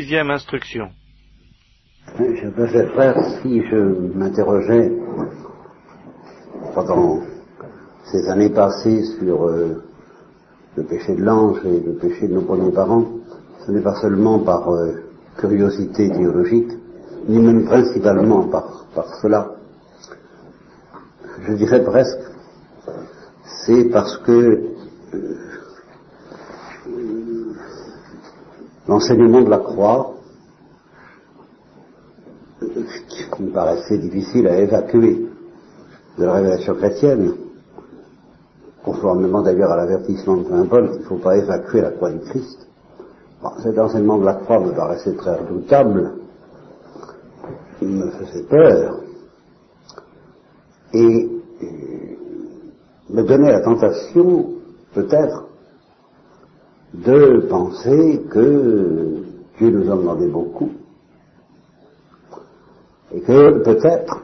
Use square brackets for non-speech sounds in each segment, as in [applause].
sixième instruction. Je faire frère si je m'interrogeais pendant ces années passées sur euh, le péché de l'ange et le péché de nos premiers parents, ce n'est pas seulement par euh, curiosité théologique, ni même principalement par, par cela. Je dirais presque, c'est parce que l'enseignement de la croix, qui me paraissait difficile à évacuer de la révélation chrétienne, conformément d'ailleurs à l'avertissement de Saint Paul qu'il ne faut pas évacuer la croix du Christ. cet enseignement de la croix me paraissait très redoutable, il me faisait peur, et me donnait la tentation, peut-être, de penser que Dieu nous en demandait beaucoup, et que peut-être,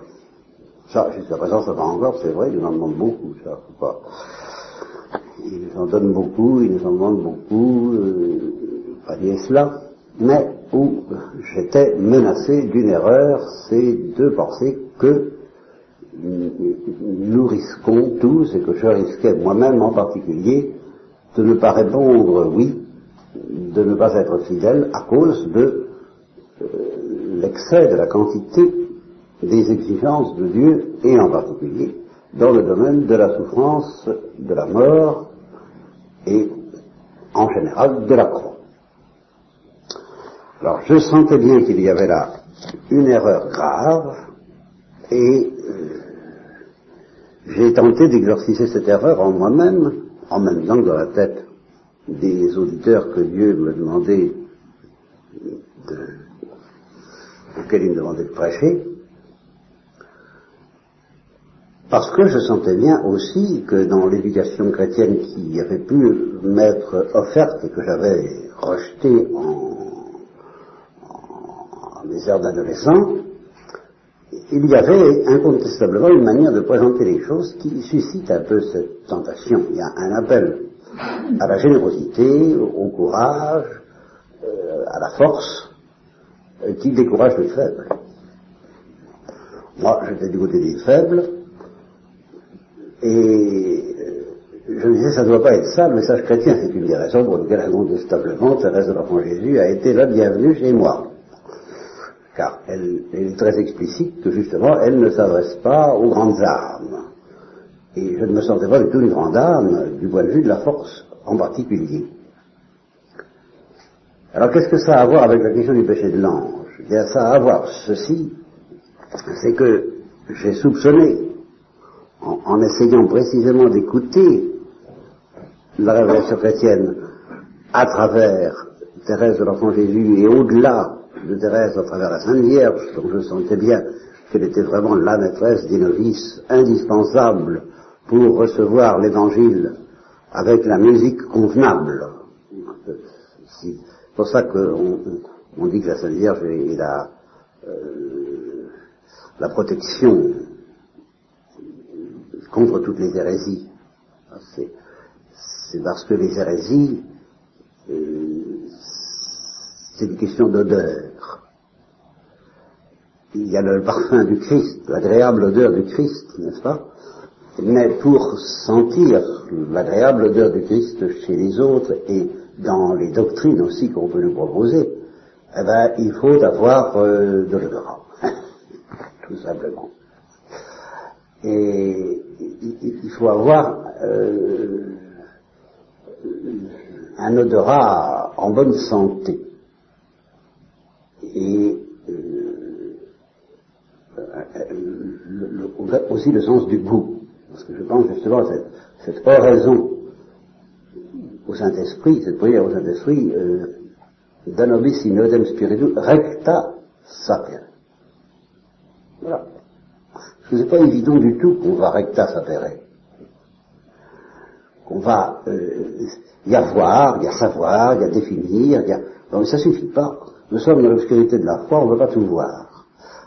ça jusqu'à présent ça va encore, c'est vrai, il nous en demande beaucoup, ça, faut pas. Il nous en donne beaucoup, il nous en demande beaucoup, euh, pas dire cela, mais où j'étais menacé d'une erreur, c'est de penser que nous risquons tous, et que je risquais moi-même en particulier, de ne pas répondre oui, de ne pas être fidèle à cause de euh, l'excès de la quantité des exigences de Dieu, et en particulier dans le domaine de la souffrance, de la mort, et en général de la croix. Alors je sentais bien qu'il y avait là une erreur grave, et euh, j'ai tenté d'exorciser cette erreur en moi-même, en même temps que dans la tête des auditeurs que Dieu me demandait, de, auxquels il me demandait de prêcher, parce que je sentais bien aussi que dans l'éducation chrétienne qui avait pu m'être offerte et que j'avais rejetée en, en mes heures d'adolescent, il y avait incontestablement une manière de présenter les choses qui suscite un peu cette tentation. Il y a un appel à la générosité, au courage, euh, à la force, euh, qui décourage les faibles. Moi, j'étais du côté des faibles, et euh, je me disais, ça ne doit pas être ça, le message chrétien, c'est une des raisons pour lesquelles incontestablement Thérèse de l'Enfant Jésus a été la bienvenue chez moi car elle, est très explicite que justement elle ne s'adresse pas aux grandes âmes. Et je ne me sentais pas du tout une grande âme du point de vue de la force en particulier. Alors qu'est-ce que ça a à voir avec la question du péché de l'ange? Eh bien ça a à voir ceci, c'est que j'ai soupçonné, en, en essayant précisément d'écouter la révélation chrétienne à travers Thérèse de l'Enfant Jésus et au-delà de Thérèse à travers la Sainte Vierge, dont je sentais bien qu'elle était vraiment la maîtresse des novices, indispensable pour recevoir l'Évangile avec la musique convenable. C'est pour ça qu'on dit que la Sainte Vierge est la, euh, la protection contre toutes les hérésies. C'est parce que les hérésies euh, c'est une question d'odeur. Il y a le parfum du Christ, l'agréable odeur du Christ, n'est-ce pas? Mais pour sentir l'agréable odeur du Christ chez les autres et dans les doctrines aussi qu'on peut nous proposer, eh ben, il faut avoir euh, de l'odorat, [laughs] tout simplement. Et il faut avoir euh, un odorat en bonne santé et euh, le, aussi le sens du goût. Parce que je pense justement à cette, cette oraison au Saint-Esprit, cette prière au Saint-Esprit, euh, Danobis in odem spiritu recta sapere. Voilà. Ce n'est pas évident du tout qu'on va recta sapere. Qu'on va euh, y avoir, y a savoir, y a définir, y a... Non, ça suffit pas. Nous sommes dans l'obscurité de la foi, on ne veut pas tout voir.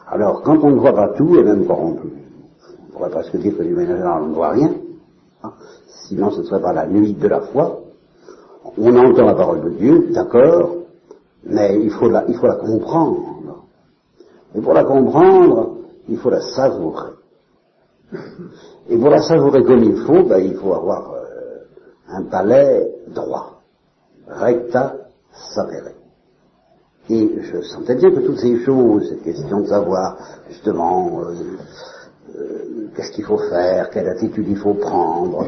Alors, quand on ne voit pas tout, et même quand on, on pourrait presque dire que du ménagère, on ne voit rien, hein, sinon ce ne serait pas la nuit de la foi, on entend la parole de Dieu, d'accord, Mais il faut, la, il faut la comprendre. Et pour la comprendre, il faut la savourer. Et pour la savourer comme il faut, ben, il faut avoir euh, un palais droit. Recta sapere. Et je sentais bien que toutes ces choses, cette question de savoir justement euh, euh, qu'est-ce qu'il faut faire, quelle attitude il faut prendre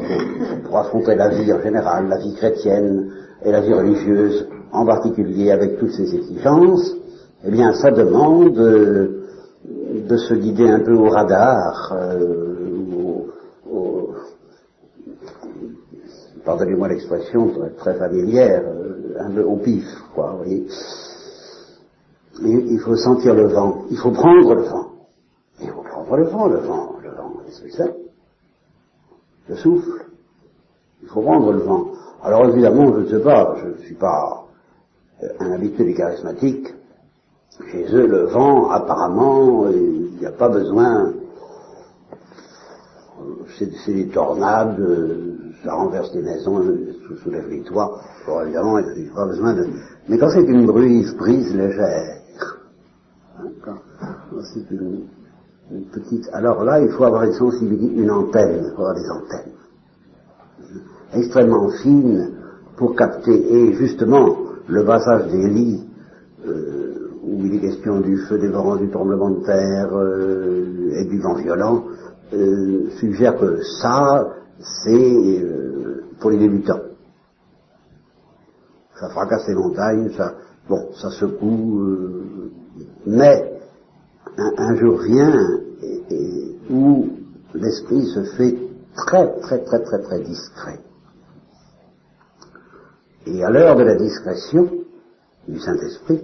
pour, affronter la vie en général, la vie chrétienne et la vie religieuse en particulier avec toutes ces exigences, eh bien ça demande de se guider un peu au radar, pardonnez-moi l'expression très, familière, euh, un peu au pif, quoi, vous voyez. Il, faut sentir le vent, il faut prendre le vent. Il faut prendre le vent, le vent, le vent, qu'est-ce que Le souffle. Il faut prendre le vent. Alors évidemment, je ne sais pas, je ne suis pas euh, un habitué des charismatiques. Chez eux, le vent, apparemment, il n'y a pas besoin. C'est des tornades, ça renverse des maisons, soulève les toits. Bon, évidemment, il n'y a pas besoin de... Mais quand c'est une brise, brise légère, c'est une, petite... Alors là, il faut avoir une sensibilité, une antenne, il faut avoir des antennes extrêmement fines pour capter, et justement, le passage des lits, euh, où il est question du feu dévorant, du tremblement de terre euh, et du vent violent, euh, suggère que ça, c'est pour les débutants. Ça fracasse les montagnes, ça, bon, ça secoue, mais un, jour vient où l'esprit se fait très, très, très, très, très discret. Et à l'heure de la discrétion du Saint-Esprit,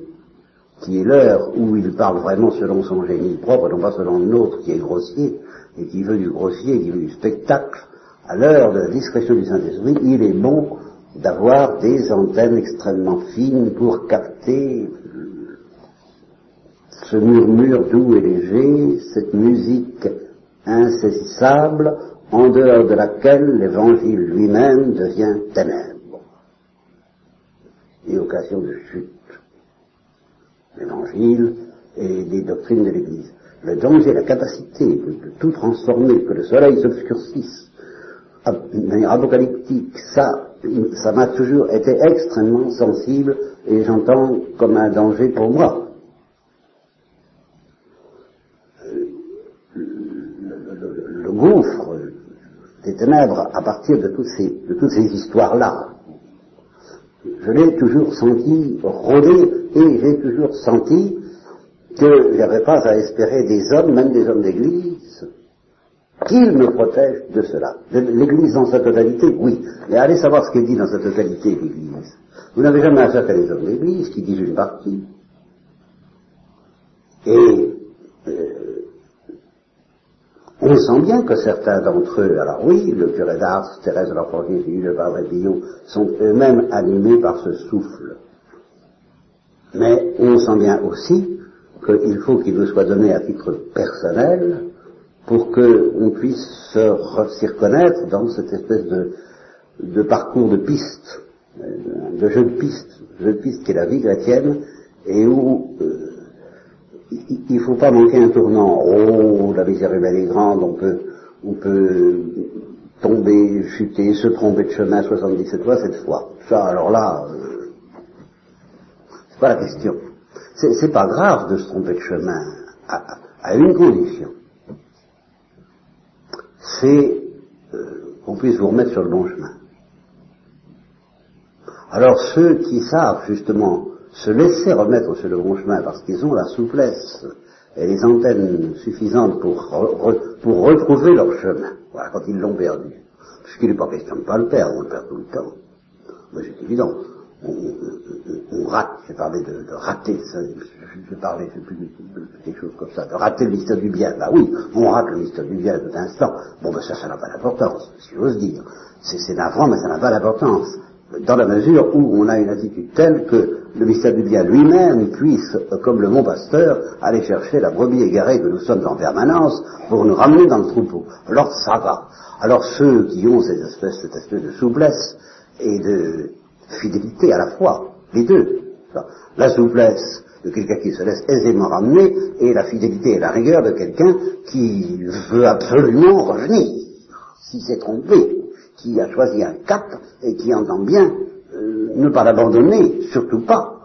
qui est l'heure où il parle vraiment selon son génie propre, non pas selon le nôtre qui est grossier, et qui veut du grossier, qui veut du spectacle, à l'heure de la discrétion du Saint-Esprit, il est bon d'avoir des antennes extrêmement fines pour capter ce murmure doux et léger, cette musique insaisissable en dehors de laquelle l'évangile lui-même devient ténèbre et occasion de chute. L'évangile et les doctrines de l'Église. Le danger, la capacité de tout transformer, que le soleil s'obscurcisse, de manière apocalyptique, ça, ça m'a toujours été extrêmement sensible et j'entends comme un danger pour moi. Le, gouffre ténèbres à partir de toutes ces, histoires-là, je l'ai toujours senti rôder et j'ai toujours senti que je n'avais pas à espérer des hommes, même des hommes d'église, qu'il me protège de cela. L'Église dans sa totalité, oui. Mais allez savoir ce qu'elle dit dans sa totalité, l'Église. Vous n'avez jamais affaire qu'à les hommes d'Église qui disent une partie. Et euh, on sent bien que certains d'entre eux, alors oui, le curé d'Ars, Thérèse de l'Enfant Jésus, le Padre Billon, sont eux-mêmes animés par ce souffle. Mais on sent bien aussi qu'il faut qu'il nous soit donné à titre personnel pour qu'on puisse s'y reconnaître dans cette espèce de, parcours de piste, euh, de jeu de piste, jeu de piste qui est la vie chrétienne, et où euh, il ne faut pas manquer un tournant. Oh, la misère humaine est grande, on peut, on peut tomber, chuter, se tromper de chemin 77 fois cette fois. Ça, alors là, euh, c'est pas la question. C'est pas grave de se tromper de chemin, à une condition c'est euh, qu'on puisse vous remettre sur le bon chemin. Alors ceux qui savent justement se laisser remettre sur le bon chemin parce qu'ils ont la souplesse et les antennes suffisantes pour, pour retrouver leur chemin, voilà, quand ils l'ont perdu. Puisqu'il n'est pas question de ne pas le perdre, on le perd tout le temps. c'est évident on, rate, j'ai parlé de, rater, je, parlais de, quelque chose comme ça, de rater le mystère du bien. Bah oui, on rate le mystère du bien tout instant. Bon, ben ça, ça n'a pas d'importance, si j'ose dire. C'est navrant, mais ça n'a pas d'importance. Dans la mesure où on a une attitude telle que le mystère du bien lui-même puisse, comme le bon pasteur, aller chercher la brebis égarée que nous sommes en permanence pour nous ramener dans le troupeau. Alors ça va. Alors ceux qui ont cette espèce, de souplesse et de, fidélité à la fois, les deux, La souplesse de quelqu'un qui se laisse aisément ramener et la fidélité et la rigueur de quelqu'un qui veut absolument revenir, si c'est trompé, qui a choisi un et qui entend bien euh, ne pas l'abandonner, surtout pas,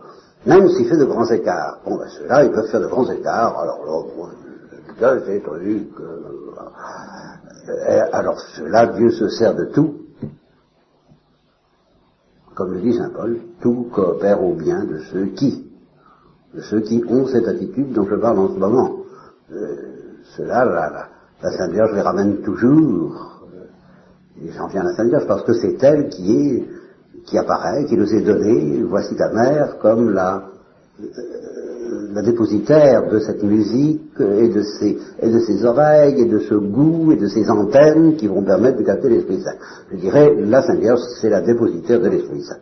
même s'il fait de grands écarts. Bon, ben ceux-là, ils peuvent faire de grands écarts, alors là, c'est truc, euh, alors cela, Dieu se sert de tout. Comme le dit Saint Paul, tout coopère au bien de ceux qui, de ceux qui ont cette attitude dont je parle en ce moment. Euh, cela, la, la, Sainte Vierge les ramène toujours. J'en viens à la Sainte parce que c'est elle qui est, qui apparaît, qui nous est donnée, voici ta mère, comme la, euh, la dépositaire de cette musique et de, ses, et de ses oreilles et de ce goût et de ces antennes qui vont permettre de capter l'Esprit Saint. Je dirais, la Sainte Vierge, c'est la dépositaire de l'Esprit Saint.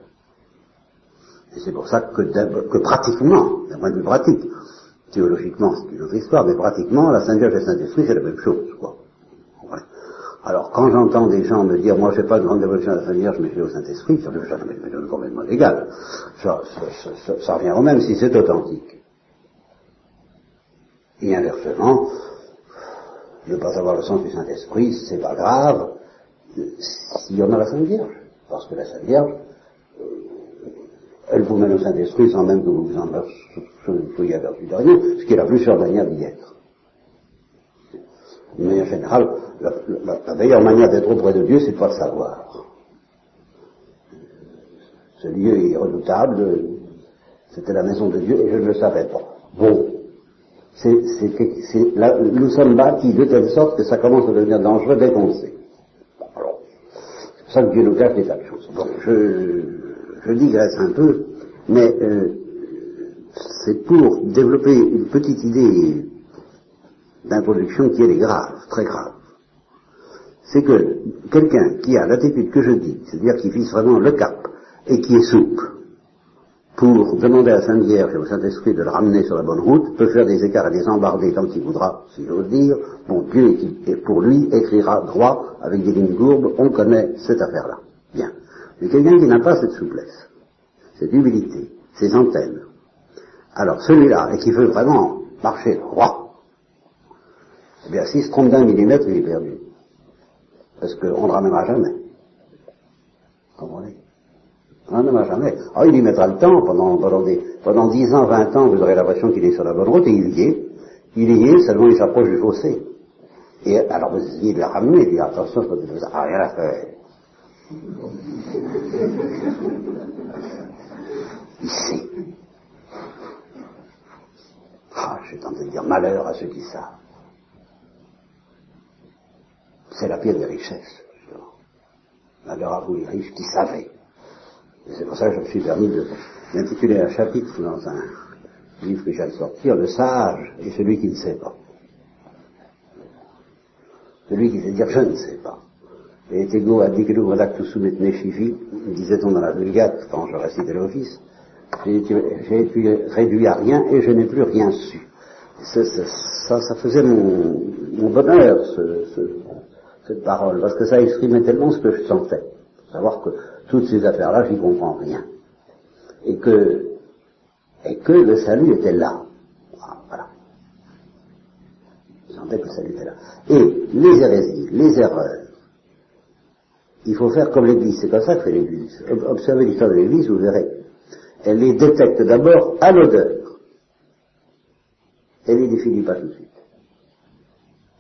Et c'est pour ça que, que pratiquement, d'un point de vue pratique, théologiquement c'est une autre histoire, mais pratiquement, la Sainte Vierge et le Saint-Esprit, c'est la même chose, quoi. Alors, quand j'entends des gens me dire, moi, je fais pas de grande dévotion à la Sainte Vierge, mais je vais au Saint-Esprit, ça me donne complètement égal. Ça, ça, ça, revient au même si c'est authentique. Et inversement, ne pas avoir le sens du Saint-Esprit, c'est pas grave, s'il y en a la Sainte Vierge. Parce que la Sainte Vierge, euh, elle vous mène au Saint-Esprit sans même que vous vous en soyez aperçu de rien, ce qui est la plus sûre manière d'y être. Mais en général, la, meilleure manière d'être auprès de Dieu, c'est de pas le savoir. Ce lieu est redoutable, c'était la maison de Dieu et je ne le savais pas. Bon, nous sommes bâtis de telle sorte que ça commence à devenir dangereux dès qu'on sait. alors, c'est pour ça que Dieu nous cache des tas de choses. Bon, je, je digresse un peu, mais euh, c'est pour développer une petite idée d'introduction qui est grave, très grave. C'est que quelqu'un qui a l'attitude que je dis, c'est-à-dire qui vise vraiment le cap, et qui est souple, pour demander à Sainte Vierge et au Saint-Esprit de le ramener sur la bonne route, peut faire des écarts et des embardés tant qu'il voudra, si j'ose dire. Bon, Dieu, pour lui, écrira droit avec des lignes courbes, on connaît cette affaire-là. Bien. Mais quelqu'un qui n'a pas cette souplesse, cette humilité, ces antennes, alors celui-là, et qui veut vraiment marcher droit, eh bien, s'il d'un millimètre, il est perdu. Parce qu'on ne ramènera jamais. Comprenez on ne m'a jamais. Ah, il y mettra le temps, pendant, pendant, des, pendant 10 ans, 20 ans, vous aurez l'impression qu'il est sur la bonne route, et il y est. Il y est, seulement il s'approche du fossé. Et alors vous essayez de le ramener, il dit attention, je ça, ah, rien à faire. [laughs] Il sait. Ah, j'ai tenté de dire malheur à ceux qui savent. C'est la pire des richesses. Malheur à vous les riches qui savaient c'est pour ça que je me suis permis d'intituler un chapitre dans un livre que j'ai de sortir, Le sage et celui qui ne sait pas. Celui qui sait dire je ne sais pas. Et ego adiclu sumit neshivi, disait-on dans la Vulgate quand je récitais l'office, j'ai été réduit à rien et je n'ai plus rien su. Ça, faisait mon, bonheur, ce, cette parole, parce que ça exprimait tellement ce que je sentais. Savoir que toutes ces affaires-là, j'y comprends rien. Et que, et que le salut était là. Voilà. Je sentais que le salut était là. Et les hérésies, les erreurs, il faut faire comme l'Église. C'est comme ça que fait l'Église. Observez l'histoire de l'Église, vous verrez. Elle les détecte d'abord à l'odeur. Elle les définit pas tout de suite.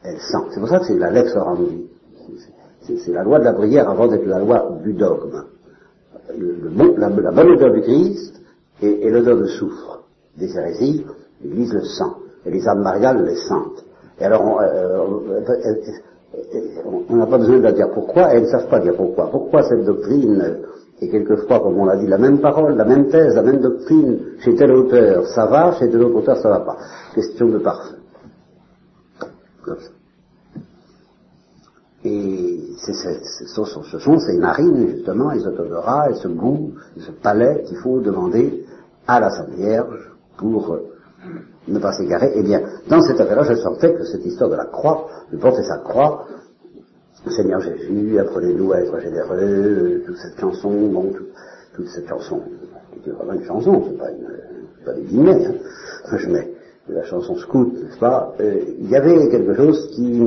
Elle sent. C'est pour ça que c'est la lex orandi. C'est la loi de la prière avant d'être la loi du dogme la, bonne odeur du Christ et, l'odeur de soufre des hérésies, l'Église le sent, et les âmes mariales le sentent. Et alors, on euh, euh, n'a pas besoin de dire pourquoi, et elles ne savent pas dire pourquoi. Pourquoi cette doctrine, et quelquefois, comme on l'a dit, la même parole, la même thèse, la même doctrine, chez tel auteur, ça va, chez tel autre auteur, ça va pas. Question de parfum. Et ce sont ces narines, justement, et cet odorat, et ce goût, et ce palais qu'il faut demander à la Sainte Vierge pour euh, ne pas s'égarer. Eh bien, dans cette affaire-là, je sentais que cette histoire de la croix, de porter sa croix, Seigneur Jésus, apprenez-nous à être généreux, toute cette chanson, bon, toute cette chanson c'est vraiment une chanson, c'est pas, une, pas des guillemets, hein. je mets la chanson scout, n'est-ce pas, euh, il y avait quelque chose qui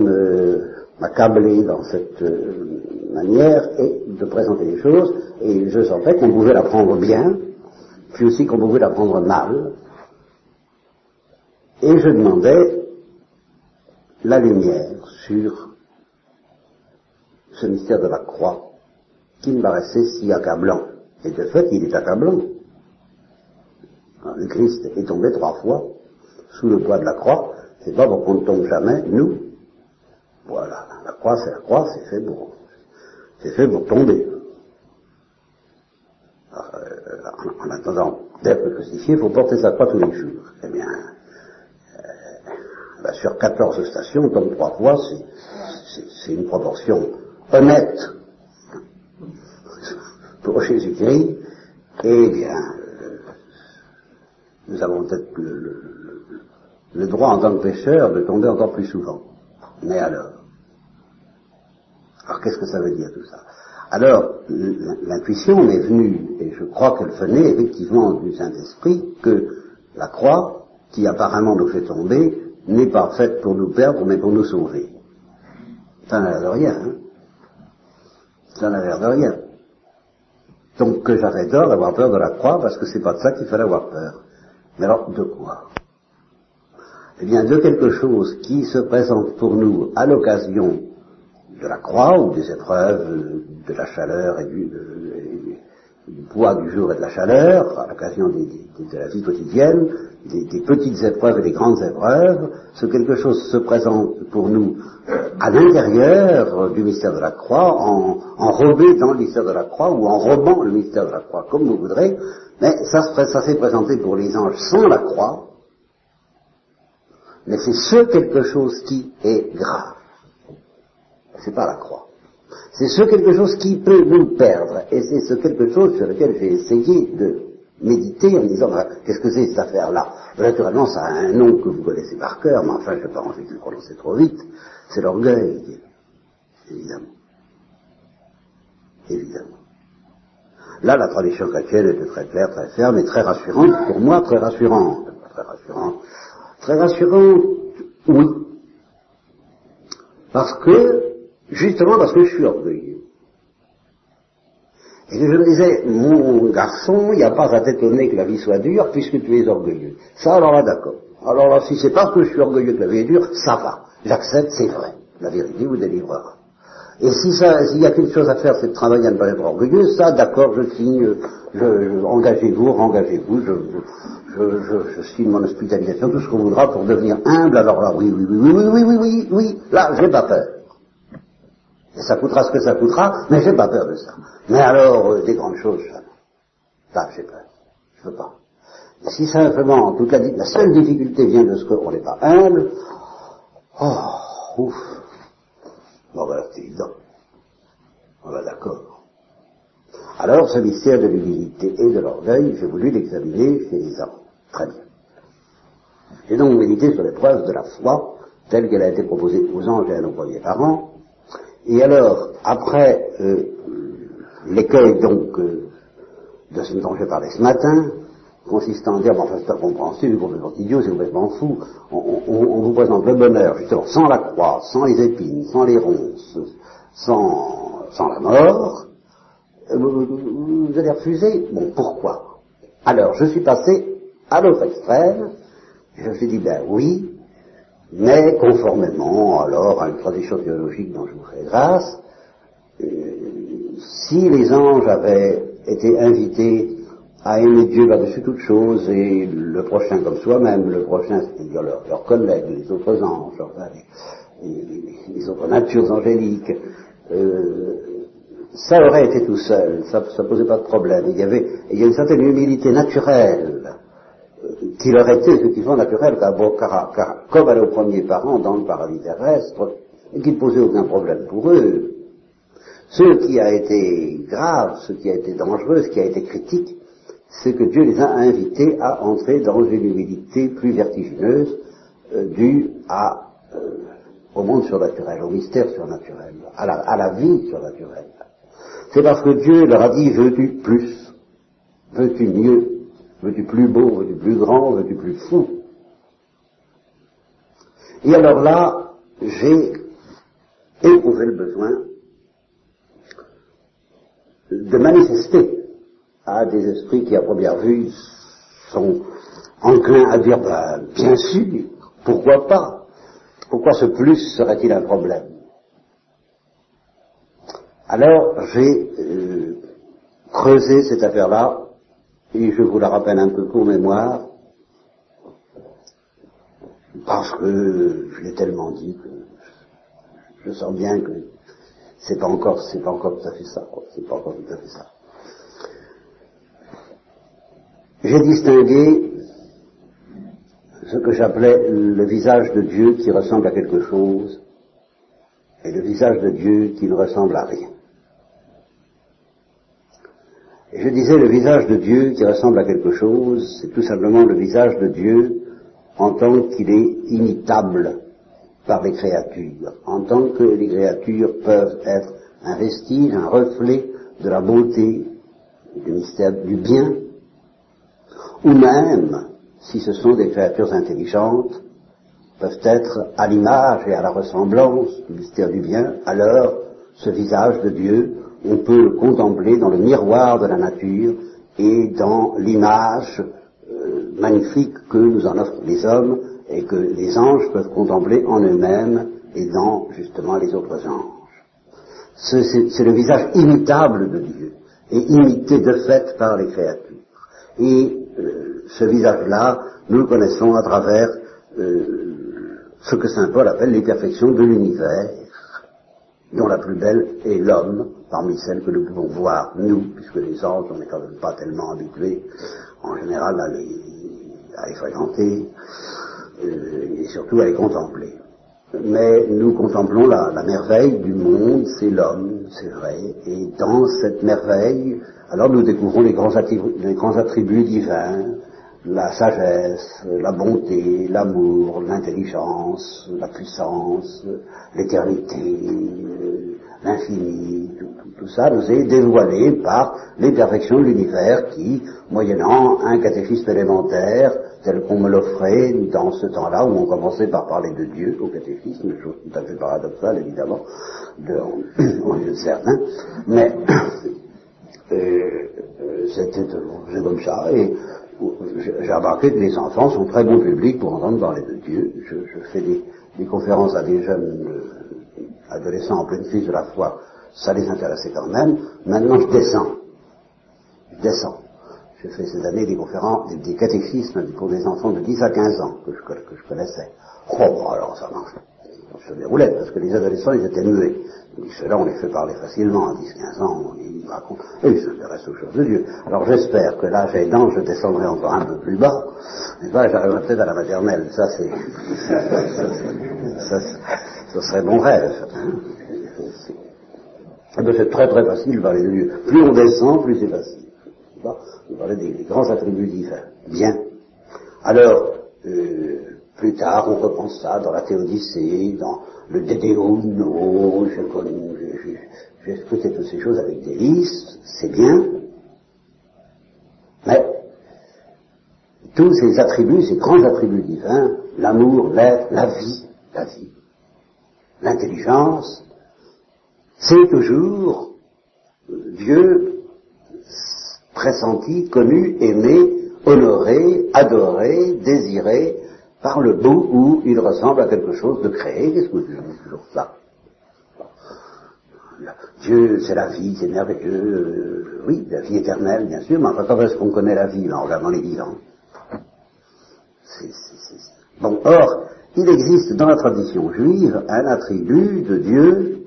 m'accablait dans cette euh, manière et de présenter les choses, et je sentais qu'on pouvait la prendre bien, puis aussi qu'on pouvait la prendre mal, et je demandais la lumière sur ce mystère de la croix qui me paraissait si accablant. Et de fait, il est accablant. Le Christ est tombé trois fois sous le poids de la croix. C'est pas pour qu'on ne tombe jamais, nous. Voilà, la croix c'est la croix, c'est fait pour, c'est fait pour tomber. Euh, en, attendant d'être crucifié, il faut porter sa croix tous les jours. Eh bien, euh, bah, sur 14 stations, on tombe trois fois, c'est une proportion honnête pour Jésus-Christ, eh bien, euh, nous avons peut-être le, droit en tant que pécheur de tomber encore plus souvent. Mais alors Qu'est-ce que ça veut dire tout ça Alors, l'intuition m'est venue, et je crois qu'elle venait effectivement du Saint-Esprit, que la croix, qui apparemment nous fait tomber, n'est pas faite pour nous perdre, mais pour nous sauver. Ça n'a l'air de rien, hein ça n'a l'air de rien. Donc que j'avais tort d'avoir peur de la croix, parce que c'est pas de ça qu'il fallait avoir peur. Mais alors, de quoi? Eh bien, de quelque chose qui se présente pour nous à l'occasion de la croix ou des épreuves, de la chaleur et du, poids du jour et de la chaleur, à l'occasion de la vie quotidienne, des, petites épreuves et des grandes épreuves, ce quelque chose se présente pour nous à l'intérieur du mystère de la croix, en, enrobé dans le mystère de la croix ou en robant le mystère de la croix, comme vous voudrez, mais ça, ça s'est présenté pour les anges sans la croix, mais c'est ce quelque chose qui est grave. C'est pas la croix. C'est ce quelque chose qui peut nous perdre, et c'est ce quelque chose sur lequel j'ai essayé de méditer en disant bah, qu'est-ce que c'est cette affaire-là? Naturellement, ça a un nom que vous connaissez par cœur, mais enfin, je ne vais pas envie de le prononcer trop vite. C'est l'orgueil, évidemment. Évidemment. Là, la tradition chrétienne était très claire, très ferme et très rassurante. Pour moi, très rassurante. Très rassurante. Très rassurante, oui. Parce que, justement parce que je suis orgueilleux. Et je me disais, mon garçon, il n'y a pas à t'étonner que la vie soit dure puisque tu es orgueilleux. Ça, alors là, d'accord. Alors là, si c'est parce que je suis orgueilleux que la vie est dure, ça va. J'accepte, c'est vrai. La vérité vous délivrera. Et si ça, s'il y a quelque chose à faire, c'est de travailler à ne pas être orgueilleux, ça, d'accord, je signe, je, engagez-vous, engagez-vous, je, je, je, signe mon hospitalisation, tout ce qu'on voudra pour devenir humble, alors là, oui, oui, oui, oui, oui, oui, oui, oui, oui, là, j'ai pas peur. Et ça coûtera ce que ça coûtera, mais j'ai pas peur de ça. Mais alors, euh, des grandes choses, ça, là, j'ai peur. Je veux pas. Si simplement, toute la, la seule difficulté vient de ce qu'on n'est pas humble, oh, ouf. Bon, ben, c'est évident. On va d'accord. Alors, ce mystère de l'humilité et de l'orgueil, j'ai voulu l'examiner chez les hommes. Très bien. J'ai donc médité sur l'épreuve de la foi, telle qu'elle a été proposée aux anges et à nos premiers parents, et alors, après euh, l'écueil donc euh, de ce dont j'ai parlé ce matin, consistant à dire, bon, enfin c'est incompréhensible, complètement idiot, c'est complètement fou, on, on, vous présente le bonheur, justement, sans la croix, sans les épines, sans les ronces, sans, sans la mort, euh, vous, vous, allez refuser Bon, pourquoi? Alors, je suis passé à l'autre extrême, je me suis dit, ben oui, mais conformément alors à une tradition théologique dont je vous fais grâce, euh, si les anges avaient été invités à aimer Dieu par-dessus toute chose et le prochain comme soi-même, le prochain, c'est-à-dire leurs collègues, les autres anges, enfin, les, autres natures angéliques, euh, ça aurait été tout seul, ça ne posait pas de problème. Il y avait une certaine humilité naturelle qui leur était effectivement naturel, car, car, comme à nos premiers parents dans le paradis terrestre, et qui ne posait aucun problème pour eux. Ce qui a été grave, ce qui a été dangereux, ce qui a été critique, c'est que Dieu les a invités à entrer dans une humilité plus vertigineuse euh, due à, euh, au monde surnaturel, au mystère surnaturel, à la, à la vie surnaturelle. C'est parce que Dieu leur a dit veux-tu plus? Veux-tu mieux? Veux-tu plus beau Veux-tu plus grand Veux-tu plus fou. Et alors là, j'ai éprouvé le besoin de manifester à des esprits qui, à première vue, sont enclins à dire, ben, bien sûr, pourquoi pas? Pourquoi ce plus serait-il un problème? Alors, j'ai euh, creusé cette affaire-là, et je vous la rappelle un peu pour mémoire, parce que je l'ai tellement dit que je sens bien que c'est pas encore, c'est pas encore tout à fait ça, c'est pas encore tout à fait ça. J'ai distingué ce que j'appelais le visage de Dieu qui ressemble à quelque chose et le visage de Dieu qui ne ressemble à rien. Je disais le visage de Dieu qui ressemble à quelque chose, c'est tout simplement le visage de Dieu en tant qu'il est imitable par les créatures, en tant que les créatures peuvent être un vestige, un reflet de la beauté, du mystère, du bien, ou même, si ce sont des créatures intelligentes, peuvent être à l'image et à la ressemblance du mystère du bien, alors ce visage de Dieu, on peut le contempler dans le miroir de la nature et dans l'image euh, magnifique que nous en offrent les hommes et que les anges peuvent contempler en eux-mêmes et dans justement les autres anges. C'est le visage imitable de Dieu et imité de fait par les créatures. Et euh, ce visage-là, nous le connaissons à travers euh, ce que Saint Paul appelle les perfections de l'univers, dont la plus belle est l'homme, parmi celles que nous pouvons voir, nous, puisque les anges, on n'est quand même pas tellement habitués, en général, à les, à les fréquenter, euh, et surtout à les contempler. Mais nous contemplons la, merveille du monde, c'est l'homme, c'est vrai, et dans cette merveille, alors nous découvrons les grands, attributs, les grands attributs divins, la sagesse, la bonté, l'amour, l'intelligence, la puissance, l'éternité, l'infini, tout, ça nous est dévoilé par les perfections de l'univers qui, moyennant un catéchisme élémentaire, tel qu'on me l'offrait dans ce temps-là où on commençait par parler de Dieu au catéchisme, chose tout à fait paradoxale évidemment, de, [coughs] aux yeux de certains, mais [coughs] euh, euh, c'était comme ça, et j'ai remarqué que les enfants sont très bons publics pour entendre parler de Dieu. Je, fais des, conférences à des jeunes adolescents en pleine crise de la foi, ça les intéressait quand même. Maintenant, je descends. Je descends. J'ai fait cette année des conférences, des, catéchismes pour des enfants de 10 à 15 ans que je, connaissais. Oh, alors ça marche. Je déroulais parce que les adolescents, ils étaient muets. Ceux-là, on les fait parler facilement à 10-15 ans, ils racontent, et ils s'intéressent aux choses de Dieu. Alors j'espère que là, aidant, je descendrai encore un peu plus bas, et là, j'arriverai peut-être à la maternelle. Ça, c'est, [laughs] ce serait mon rêve. Hein. C'est très très facile parler de Dieu. Plus on descend, plus c'est facile. On parlait des, grands attributs divins. Bien. Alors, euh, plus tard, on reprend ça dans la Théodicée, dans le Dédéuno, j'ai écouté toutes ces choses avec délice, c'est bien, mais tous ces attributs, ces grands attributs divins, l'amour, l'être, la vie, la vie, l'intelligence, c'est toujours Dieu pressenti, connu, aimé, honoré, adoré, désiré, par le bout où il ressemble à quelque chose de créé. Qu'est-ce que je toujours ça Dieu, c'est la vie, c'est merveilleux. Oui, la vie éternelle, bien sûr, mais enfin, comment est-ce qu'on connaît la vie en regardant les vivants Bon, or, il existe dans la tradition juive un attribut de Dieu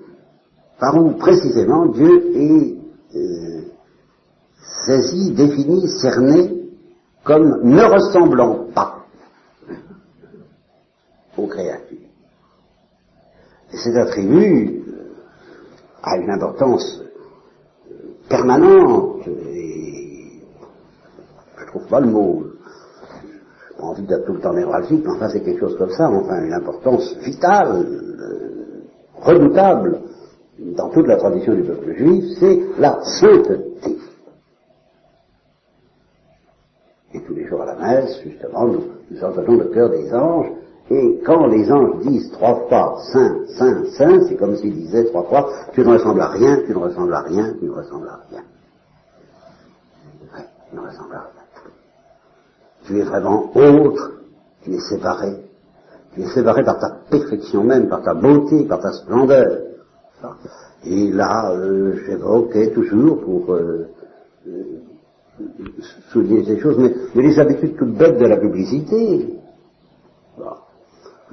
par où précisément Dieu est euh, saisi, défini, cerné comme ne ressemblant pas aux créatures. Et cet attribut a une importance permanente et je trouve pas le mot, pas envie d'être tout le temps névralgique, mais enfin c'est quelque chose comme ça, enfin une importance vitale, euh, redoutable dans toute la tradition du peuple juif, c'est la sainteté. connaissent, justement, nous, nous entendons le cœur des anges, et quand les anges disent trois fois Saint, Saint, Saint, c'est comme s'ils disaient trois fois Tu ne ressembles à rien, tu ne ressembles à rien, tu ne ressembles à rien. Ouais, tu ne ressembles à rien. Tu es vraiment autre, tu es séparé. Tu es séparé par ta perfection même, par ta beauté, par ta splendeur. Et là, euh, j'évoquais toujours pour euh, euh, souligner ces choses, mais, les habitudes toutes bêtes de la publicité.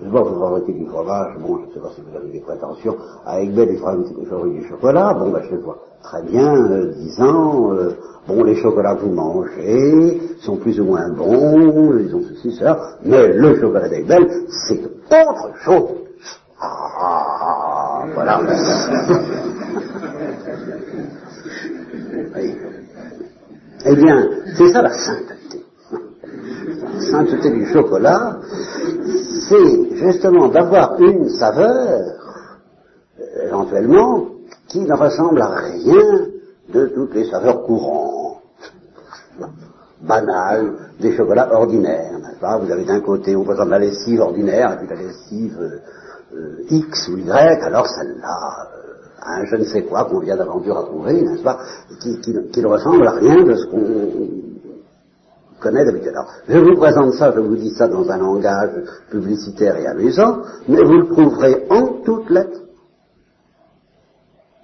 Je vois, vous fabriquez du fromage, bon, je ne sais pas si vous avez des prétentions, avec belle, il fabrique du chocolat, bon, ben, je le vois très bien, euh, disant, euh, bon, les chocolats que vous mangez sont plus ou moins bons, ils ont ceci, cela, mais le chocolat d'Aigbel, c'est autre chose. Ah, voilà. Eh bien, c'est ça la sainteté. La sainteté du chocolat, c'est justement d'avoir une saveur, éventuellement, qui ne ressemble à rien de toutes les saveurs courantes, banales, des chocolats ordinaires, n'est-ce pas? Vous avez d'un côté, on présente la lessive ordinaire, et puis la lessive euh, X ou Y, alors celle-là, euh, un je ne sais quoi qu'on vient d'aventure à trouver, n'est-ce pas? Qui, qui, ne ressemble à rien de ce qu'on Alors, je vous présente ça, je vous dis ça dans un langage publicitaire et amusant, mais vous le trouverez en toutes lettres,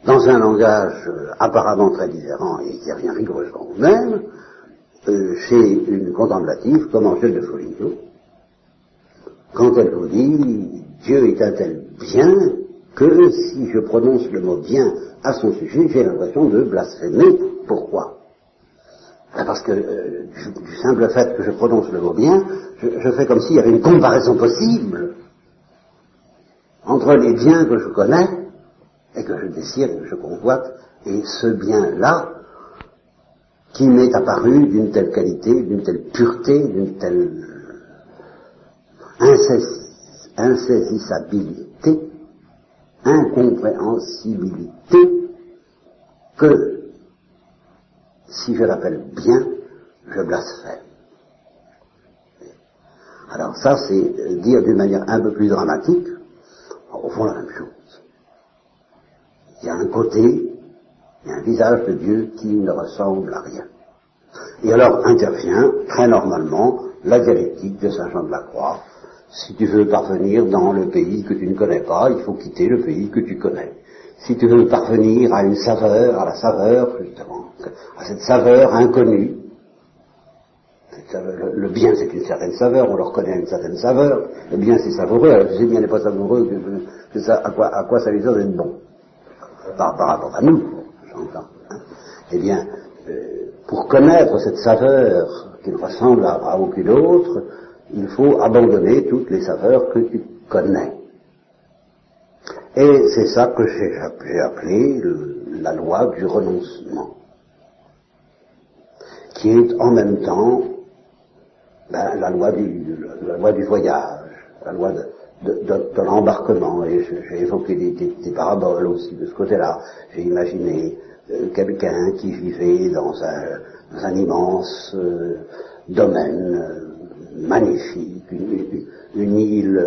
dans un langage euh, apparemment très différent et qui revient rigoureusement au même, euh, chez une contemplative comme Angèle de Foligno, quand elle vous dit Dieu est un tel bien que si je prononce le mot bien à son sujet, j'ai l'impression de blasphémer. Pourquoi? Parce que euh, du, simple fait que je prononce le mot bien, je, fais comme s'il y avait une comparaison possible entre les biens que je connais et que je désire et que je convoite, et ce bien-là qui m'est apparu d'une telle qualité, d'une telle pureté, d'une telle insaisissabilité, incompréhensibilité, que si je l'appelle bien, je blasphème. Alors ça, c'est dire d'une manière un peu plus dramatique, au fond la même chose. Il y a un côté, il y a un visage de Dieu qui ne ressemble à rien. Et alors intervient très normalement la dialectique de Saint Jean de la Croix. Si tu veux parvenir dans le pays que tu ne connais pas, il faut quitter le pays que tu connais. Si tu veux parvenir à une saveur, à la saveur, justement, à cette saveur inconnue. le, bien, c'est une certaine saveur, on le reconnaît une certaine saveur. Le bien, c'est savoureux. Alors, si le bien n'est pas savoureux, que, ça, à, quoi, à quoi ça lui sert d'être bon par, rapport à nous, j'entends. Hein. Eh bien, euh, pour connaître cette saveur qui ne ressemble à, aucune autre, il faut abandonner toutes les saveurs que tu connais. Et c'est ça que j'ai appelé la loi du renoncement qui est en même temps ben, la, loi du, la loi du voyage, la loi de, l'embarquement. Et j'ai évoqué des, paraboles aussi de ce côté-là. J'ai imaginé euh, quelqu'un qui vivait dans un, dans un immense euh, domaine euh, magnifique, une, île,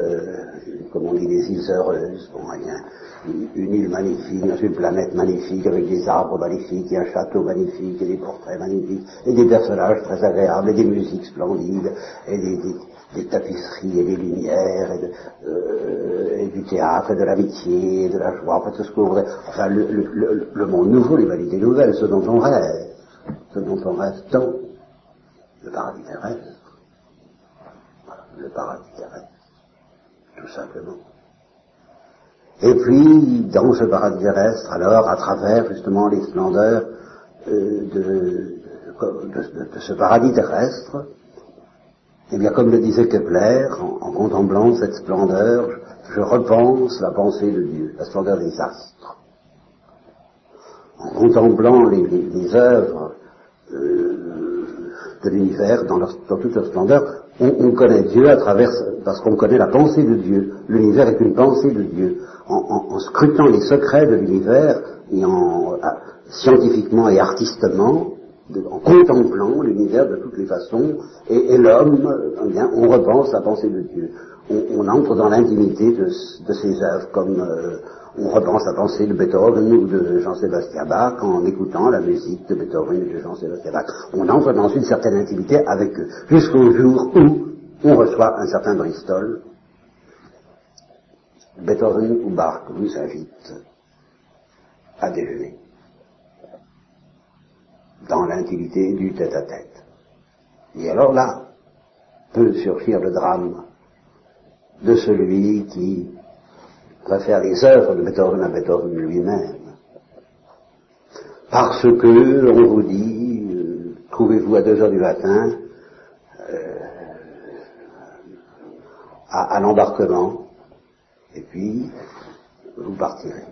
comme on dit, des îles heureuses, bon, rien, une île magnifique, dans une planète magnifique, avec des arbres magnifiques, et un château magnifique, et des portraits magnifiques, et des personnages très agréables, et des musiques splendides, et des, tapisseries, et des lumières, euh, et, du théâtre, et de l'amitié, et de la joie, enfin tout ce qu'on Enfin, le, monde nouveau, les validités nouvelles, ce dont on rêve, ce dont on rêve tant, le paradis terrestre. le paradis terrestre, tout simplement. Et puis, dans ce paradis terrestre, alors, à travers justement les splendeurs euh, de, ce paradis terrestre, eh bien, comme le disait Kepler, en, contemplant cette splendeur, je, repense la pensée de Dieu, la splendeur des astres. En contemplant les, œuvres euh, de l'univers dans, dans, toute leur splendeur, on, connaît Dieu à travers, parce qu'on connaît la pensée de Dieu. L'univers est une pensée de Dieu. En, scrutant les secrets de l'univers et en scientifiquement et artistement, en contemplant l'univers de toutes les façons, et, l'homme, eh bien, on repense la pensée de Dieu. On, entre dans l'intimité de, ses œuvres, comme euh, on repense la pensée de Beethoven ou de Jean-Sébastien Bach en écoutant la musique de Beethoven ou de Jean-Sébastien Bach. On entre dans une certaine intimité avec eux, jusqu'au jour où on reçoit un certain Bristol, Beethoven ou Bach vous invite à déjeuner dans l'intimité du tête-à-tête. Et alors là, peut surgir le drame de celui qui préfère les œuvres de Beethoven à Beethoven lui-même. Parce que on vous dit, euh, trouvez-vous à deux heures du matin euh, à l'embarquement, et puis vous partirez.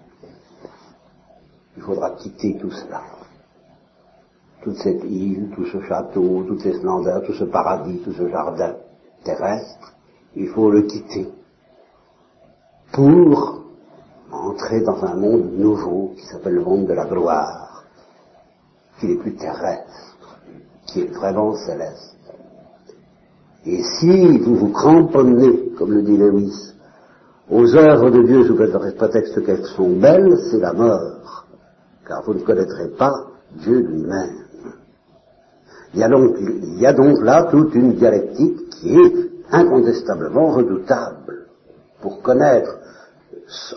Il faudra quitter tout cela toute cette île, tout ce château, toutes ces splendeurs, tout ce paradis, tout ce jardin terrestre, il faut le quitter pour entrer dans un monde nouveau qui s'appelle le monde de la gloire, qui n'est plus terrestre, qui est vraiment céleste. Et si vous vous cramponnez, comme le dit Lewis, aux œuvres de Dieu sous prétexte qu'elles sont belles, c'est la mort, car vous ne connaîtrez pas Dieu lui-même. Il y, a donc, il y a donc là toute une dialectique qui est incontestablement redoutable. Pour connaître,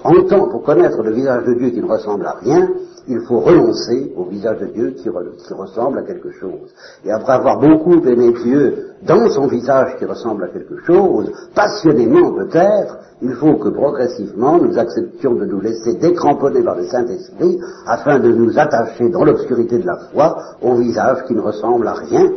en temps, pour connaître le visage de Dieu qui ne ressemble à rien, il faut renoncer au visage de Dieu qui, ressemble à quelque chose. Et après avoir beaucoup aimé Dieu dans son visage qui ressemble à quelque chose, passionnément peut-être, il faut que progressivement nous acceptions de nous laisser décramponner par le Saint-Esprit afin de nous attacher dans l'obscurité de la foi au visage qui ne ressemble à rien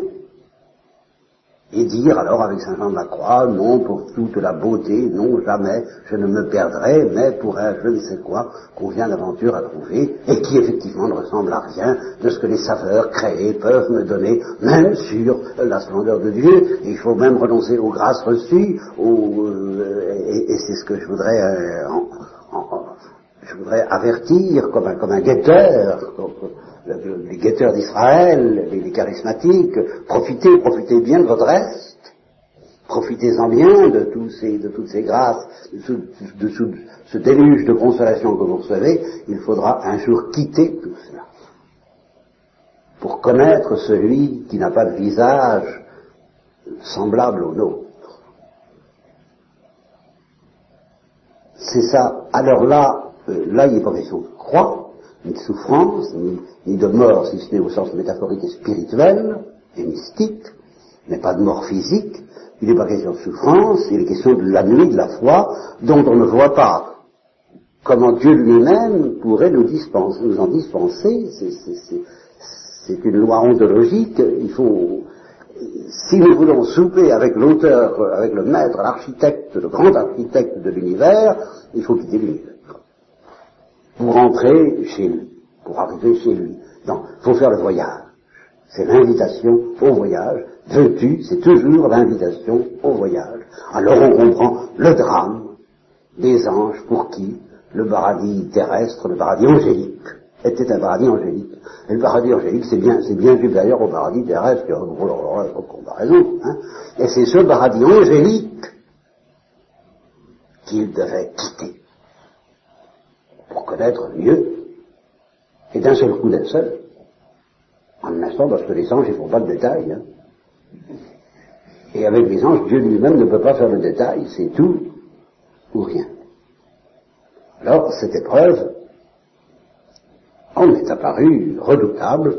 et dire alors avec Saint Jean de la Croix, non pour toute la beauté, non jamais je ne me perdrai, mais pour un je ne sais quoi qu'on vient d'aventure à trouver, et qui effectivement ne ressemble à rien de ce que les saveurs créées peuvent me donner, même sur la splendeur de Dieu. Il faut même renoncer aux grâces reçues, euh, et, c'est ce que je voudrais, euh, je voudrais avertir comme un, comme un guetteur, les guetteurs d'Israël, les, charismatiques, profitez, profitez bien de votre reste, profitez-en bien de, ces, de toutes ces grâces, de, ce déluge de consolation que vous recevez, il faudra un jour quitter tout cela pour connaître celui qui n'a pas de visage semblable au nôtre. C'est ça. Alors là, euh, là, il est pas question de croix, ni de souffrance, ni, de mort, si ce n'est au sens métaphorique et spirituel et mystique, mais pas de mort physique. Il n'est pas question de souffrance, il est question de la nuit de la foi, dont on ne voit pas comment Dieu lui-même pourrait nous, nous en dispenser. C'est une loi ontologique. Il faut, si nous voulons souper avec l'auteur, avec le maître, l'architecte, le grand architecte de l'univers, il faut quitter l'univers pour rentrer chez lui, pour arriver chez lui. Non, il faut faire le voyage. C'est l'invitation au voyage. Veux-tu, c'est toujours l'invitation au voyage. Alors on comprend le drame des anges pour qui le paradis terrestre, le paradis angélique, était un paradis angélique. Et le paradis angélique, c'est bien, c'est bien supérieur au paradis terrestre, comparaison. Hein. Et c'est ce paradis angélique qu'il devait quitter connaître mieux, et d'un seul coup d'un seul, en un instant, parce que les anges, ils font pas de détails. Hein. Et avec les anges, Dieu lui-même ne peut pas faire le détail, c'est tout ou rien. Alors, cette épreuve, en est apparue redoutable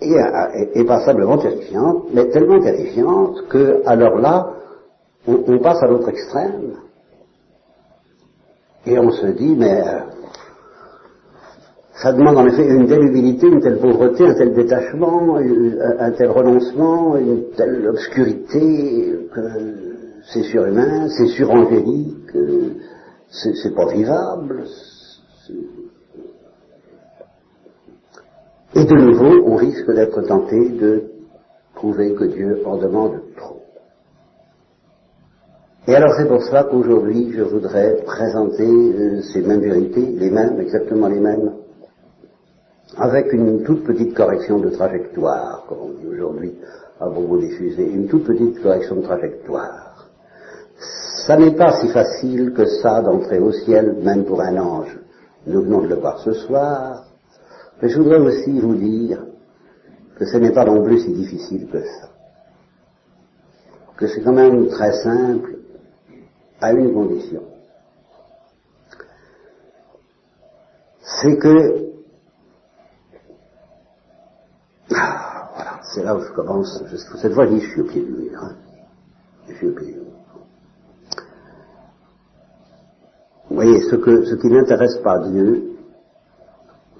et, passablement terrifiante, mais tellement terrifiante que, alors là, on, passe à l'autre extrême. Et on se dit, mais euh, ça demande en effet une telle humilité, une telle pauvreté, un tel détachement, un tel renoncement, une telle obscurité que c'est surhumain, c'est surangélique, c'est pas vivable. Et de nouveau, on risque d'être tenté de trouver que Dieu en demande trop. Et alors c'est pour cela qu'aujourd'hui je voudrais présenter euh, ces mêmes vérités, les mêmes, exactement les mêmes, avec une toute petite correction de trajectoire. comme on dit aujourd'hui à propos des fusées, une toute petite correction de trajectoire. Ça n'est pas si facile que ça d'entrer au ciel, même pour un ange. Nous venons de le voir ce soir. Mais je voudrais aussi vous dire que ce n'est pas non plus si difficile que ça. Que c'est quand même très simple à une condition. C'est que ah, c'est là où je commence. cette fois-ci, je suis au pied du mur. Hein. Je suis au pied du mur. Vous voyez, ce qui n'intéresse pas Dieu,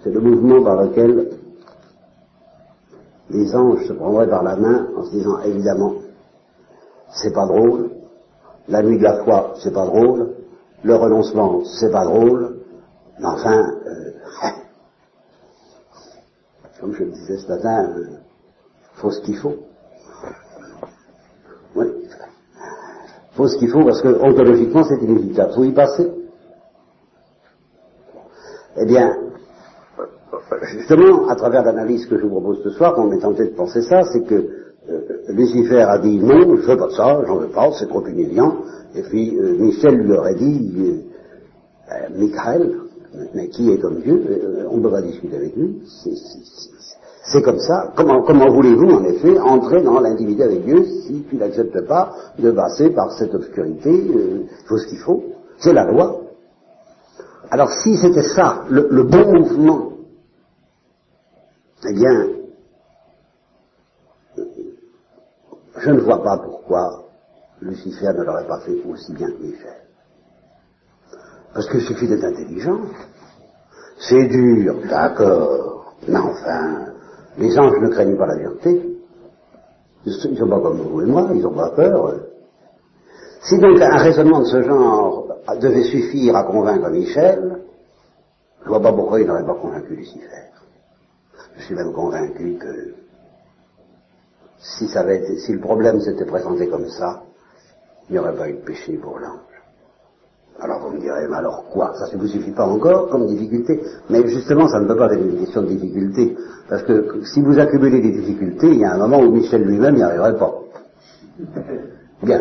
c'est le mouvement par lequel les anges se prendraient par la main en se disant évidemment, c'est pas drôle, la nuit de la foi, c'est pas drôle, le renoncement, c'est pas drôle, mais enfin, euh, comme je le disais ce matin, euh, faut ce qu'il faut. Oui. Faut ce qu'il faut parce que ontologiquement c'est inévitable. Faut y passer. Eh bien, justement, à travers l'analyse que je vous propose ce soir, on est tenté de penser ça, c'est que euh, Lucifer a dit non, je veux pas ça, j'en veux pas, c'est trop humiliant. Et puis euh, Michel lui aurait dit, Michael, mais qui est comme Dieu, on ne pas discuter avec lui. C'est comme ça. Comment, comment voulez-vous, en effet, entrer dans l'intimité avec Dieu si tu n'acceptes pas de passer par cette obscurité Il faut ce qu'il faut. C'est la loi. Alors si c'était ça, le, bon mouvement, eh bien, je ne vois pas pourquoi Lucifer ne l'aurait pas fait aussi bien que Michel. Parce qu'il suffit d'être intelligent. C'est dur, d'accord, mais enfin, les anges ne craignent pas la dureté. Ils ne sont pas comme vous et moi, ils n'ont pas peur. Si donc un raisonnement de ce genre devait suffire à convaincre Michel, je ne vois pas pourquoi il n'aurait pas convaincu Lucifer. Je suis même convaincu que si, si le problème s'était présenté comme ça, il n'y aurait pas eu de péché pour l'ange. Alors vous me direz, mais alors quoi? Ça ne vous suffit pas encore comme difficulté Mais justement, ça ne peut pas être une question de difficulté. Parce que si vous accumulez des difficultés, il y a un moment où Michel lui-même n'y arriverait pas. [laughs] Bien.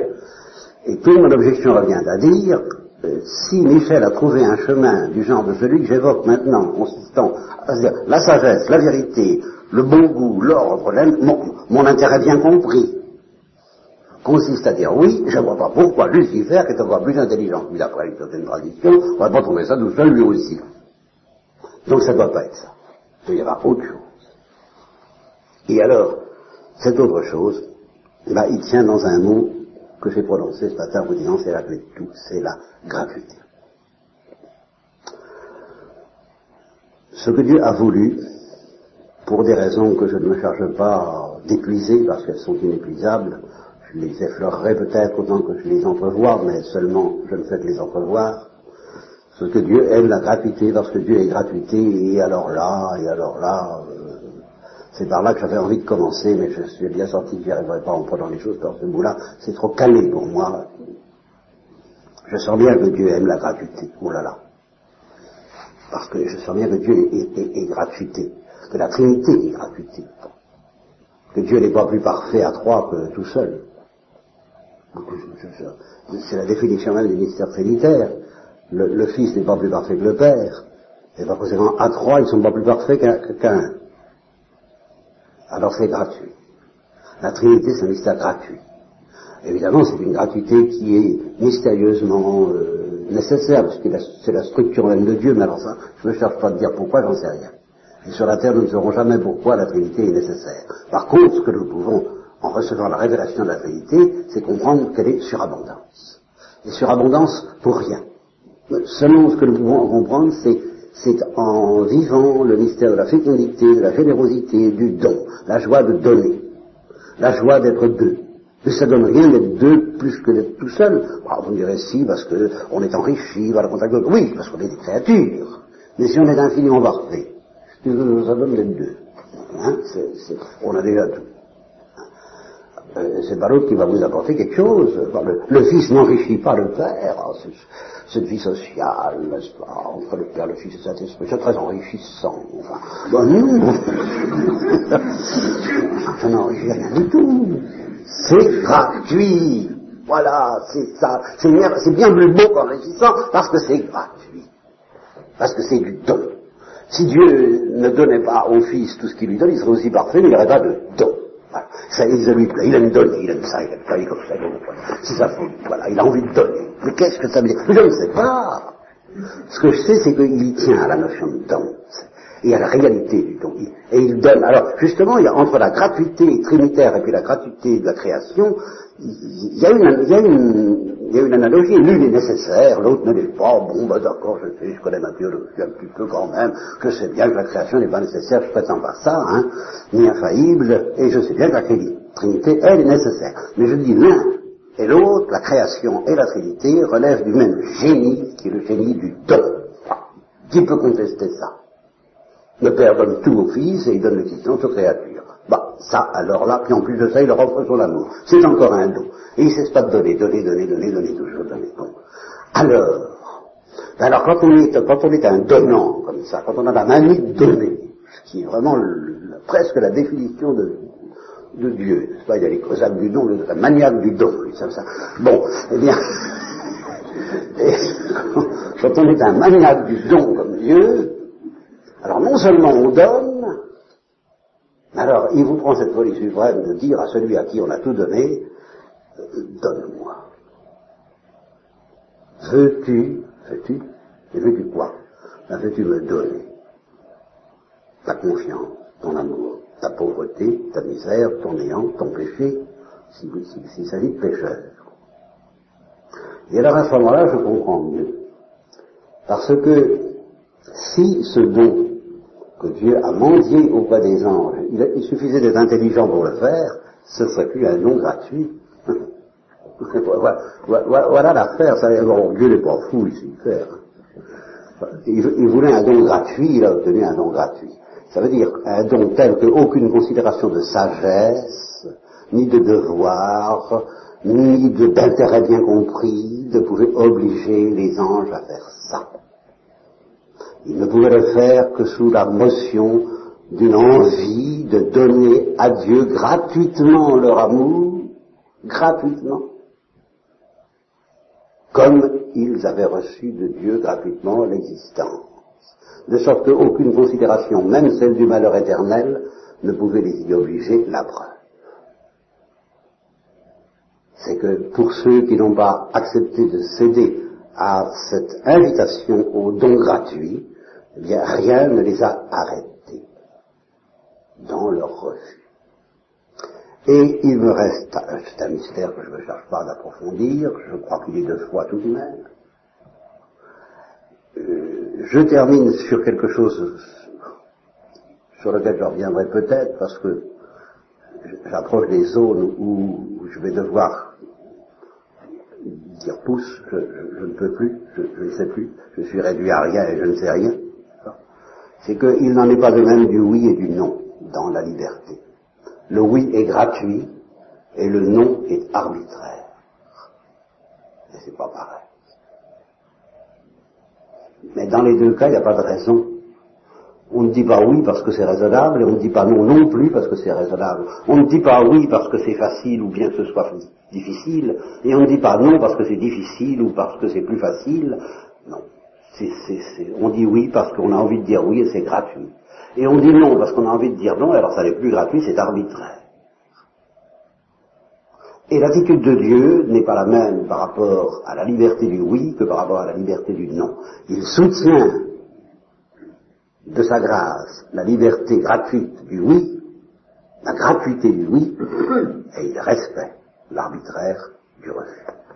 Et toute mon objection revient à dire, euh, si Michel a trouvé un chemin du genre de celui que j'évoque maintenant, consistant à dire la sagesse, la vérité, le bon goût, l'ordre, mon, mon intérêt bien compris, consiste à dire oui, je ne vois pas pourquoi Lucifer, est encore plus intelligent que lui d'après une certaine tradition, ne va pas trouver ça tout seul lui aussi. Donc ça ne doit pas être ça. Il doit y avoir autre chose. Et alors, cette autre chose, bah, il tient dans un mot que j'ai prononcé ce matin vous disant c'est la clé de tout, c'est la gratuité. Ce que Dieu a voulu, pour des raisons que je ne me charge pas d'épuiser parce qu'elles sont inépuisables, je les effleurerai peut-être autant que je les entrevois, mais seulement je ne fais que les entrevoir. Ce que Dieu aime la gratuité, parce que Dieu est gratuité, et alors là, et alors là, euh, c'est par là que j'avais envie de commencer, mais je suis bien sorti que j'y arriverai pas en prenant les choses dans ce bout-là. C'est trop calé pour moi. Je sens bien que Dieu aime la gratuité. Oh là là. Parce que je sens bien que Dieu est, gratuité. Que la Trinité est gratuité. Que Dieu n'est pas plus parfait à trois que tout seul. C'est la définition même du mystère trinitaire. Le, Fils n'est pas plus parfait que le Père. Et par conséquent, à trois, ils ne sont pas plus parfaits qu'un. Alors c'est gratuit. La Trinité, c'est un mystère gratuit. Évidemment, c'est une gratuité qui est mystérieusement euh, nécessaire, parce que c'est la structure même de Dieu, mais alors ça, je ne cherche pas à dire pourquoi, j'en sais rien. Et sur la terre, nous ne saurons jamais pourquoi la Trinité est nécessaire. Par contre, ce que nous pouvons, en recevant la révélation de la Trinité, c'est comprendre qu'elle est surabondance. Et surabondance pour rien. Seulement, ce que nous pouvons comprendre, c'est c'est en vivant le mystère de la fécondité, de la générosité, du don, la joie de donner, la joie d'être deux. Mais ça donne rien d'être deux plus que d'être tout seul. Ah, vous me direz si, parce qu'on est enrichi par le contact de Oui, parce qu'on est des créatures. Mais si on est infiniment parfait, ça donne d'être deux. Hein, on a déjà tout. Euh, c'est pas l'autre qui va vous apporter quelque chose. le, fils n'enrichit pas le père. Ah, cette vie sociale, n'est-ce pas, entre le père, le fils et Saint-Esprit, c'est très enrichissant. Enfin, bon, non. [laughs] ça n'enrichit rien du tout. C'est gratuit. Voilà, c'est ça. C'est bien, bien plus beau qu'enrichissant parce que c'est gratuit. Parce que c'est du don. Si Dieu ne donnait pas au Fils tout ce qu'il lui donne, il serait aussi parfait, mais il n'y aurait pas de don. Ça, il aime donner, il aime ça, il aime ça, il aime ça. C'est sa folie, voilà, il a envie de donner. Mais qu'est-ce que ça veut dire? Je ne sais pas. Ce que je sais, c'est qu'il tient à la notion de don et à la réalité du don. Et il donne. Alors, justement, il y a entre la gratuité trinitaire et puis la gratuité de la création, il y a une, il y a une, il y a une analogie. L'une est nécessaire, l'autre ne l'est pas. Bon, bah d'accord, je sais, je connais ma théologie un petit peu quand même. Je sais bien que la création n'est pas nécessaire, je prétends pas ça, hein, ni infaillible, et je sais bien que la Trinité, elle, est nécessaire. Mais je dis l'un et l'autre, la création et la Trinité, relèvent du même génie, qui est le génie du don. Qui peut contester ça? Le Père donne tout au Fils et il donne l'existence aux créatures. Bah, ça, alors là, puis en plus de ça, il leur offre son amour. C'est encore un don. Et il ne cesse pas de donner, donner, donner, donner, donner, toujours donner. Bon. Alors, alors quand on est, quand on est un donnant, comme ça, quand on a la manie de donner, ce qui est vraiment presque la définition de, de Dieu, n'est-ce pas? Il y a les causables du don, la maniaque du don, ça, ça. Bon, eh bien, [laughs] quand on est un maniaque du don comme Dieu, alors non seulement on donne, alors, il vous prend cette folie suprême de dire à celui à qui on a tout donné, euh, donne-moi. Veux-tu, veux-tu, et veux-tu quoi? Ben, Veux-tu me donner ta confiance, ton amour, ta pauvreté, ta misère, ton néant, ton péché, s'il si, si, s'agit de pécheur. Et alors à ce moment-là, je comprends mieux. Parce que si ce don que Dieu a mendié auprès des anges, il, suffisait d'être intelligent pour le faire, ce serait plus un don gratuit. [laughs] voilà, l'affaire, ça, Dieu n'est pas fou ici, faire. Il, il, voulait un don gratuit, il a obtenu un don gratuit. Ça veut dire un don tel qu'aucune considération de sagesse, ni de devoir, ni d'intérêt bien compris ne pouvait obliger les anges à faire ça. Ils ne pouvaient le faire que sous la motion d'une envie de donner à Dieu gratuitement leur amour, gratuitement, comme ils avaient reçu de Dieu gratuitement l'existence. De sorte qu'aucune considération, même celle du malheur éternel, ne pouvait les y obliger, la preuve. C'est que pour ceux qui n'ont pas accepté de céder à cette invitation au don gratuit, eh rien ne les a arrêtés dans leur refus. Et il me reste, c'est un mystère que je ne cherche pas d'approfondir, je crois qu'il est de foi tout de même. Euh, je termine sur quelque chose sur lequel je reviendrai peut-être parce que j'approche des zones où je vais devoir dire pouce, je, ne peux plus, je, ne sais plus, je suis réduit à rien et je ne sais rien c'est qu'il n'en est pas de même du oui et du non dans la liberté. Le oui est gratuit et le non est arbitraire. Et c'est pas pareil. Mais dans les deux cas, il n'y a pas de raison. On ne dit pas oui parce que c'est raisonnable et on ne dit pas non non plus parce que c'est raisonnable. On ne dit pas oui parce que c'est facile ou bien que ce soit difficile et on ne dit pas non parce que c'est difficile ou parce que c'est plus facile. Non on dit oui parce qu'on a envie de dire oui et c'est gratuit. Et on dit non parce qu'on a envie de dire non, alors ça n'est plus gratuit, c'est arbitraire. Et l'attitude de Dieu n'est pas la même par rapport à la liberté du oui que par rapport à la liberté du non. Il soutient de sa grâce la liberté gratuite du oui, la gratuité du oui, et il respecte l'arbitraire du refus.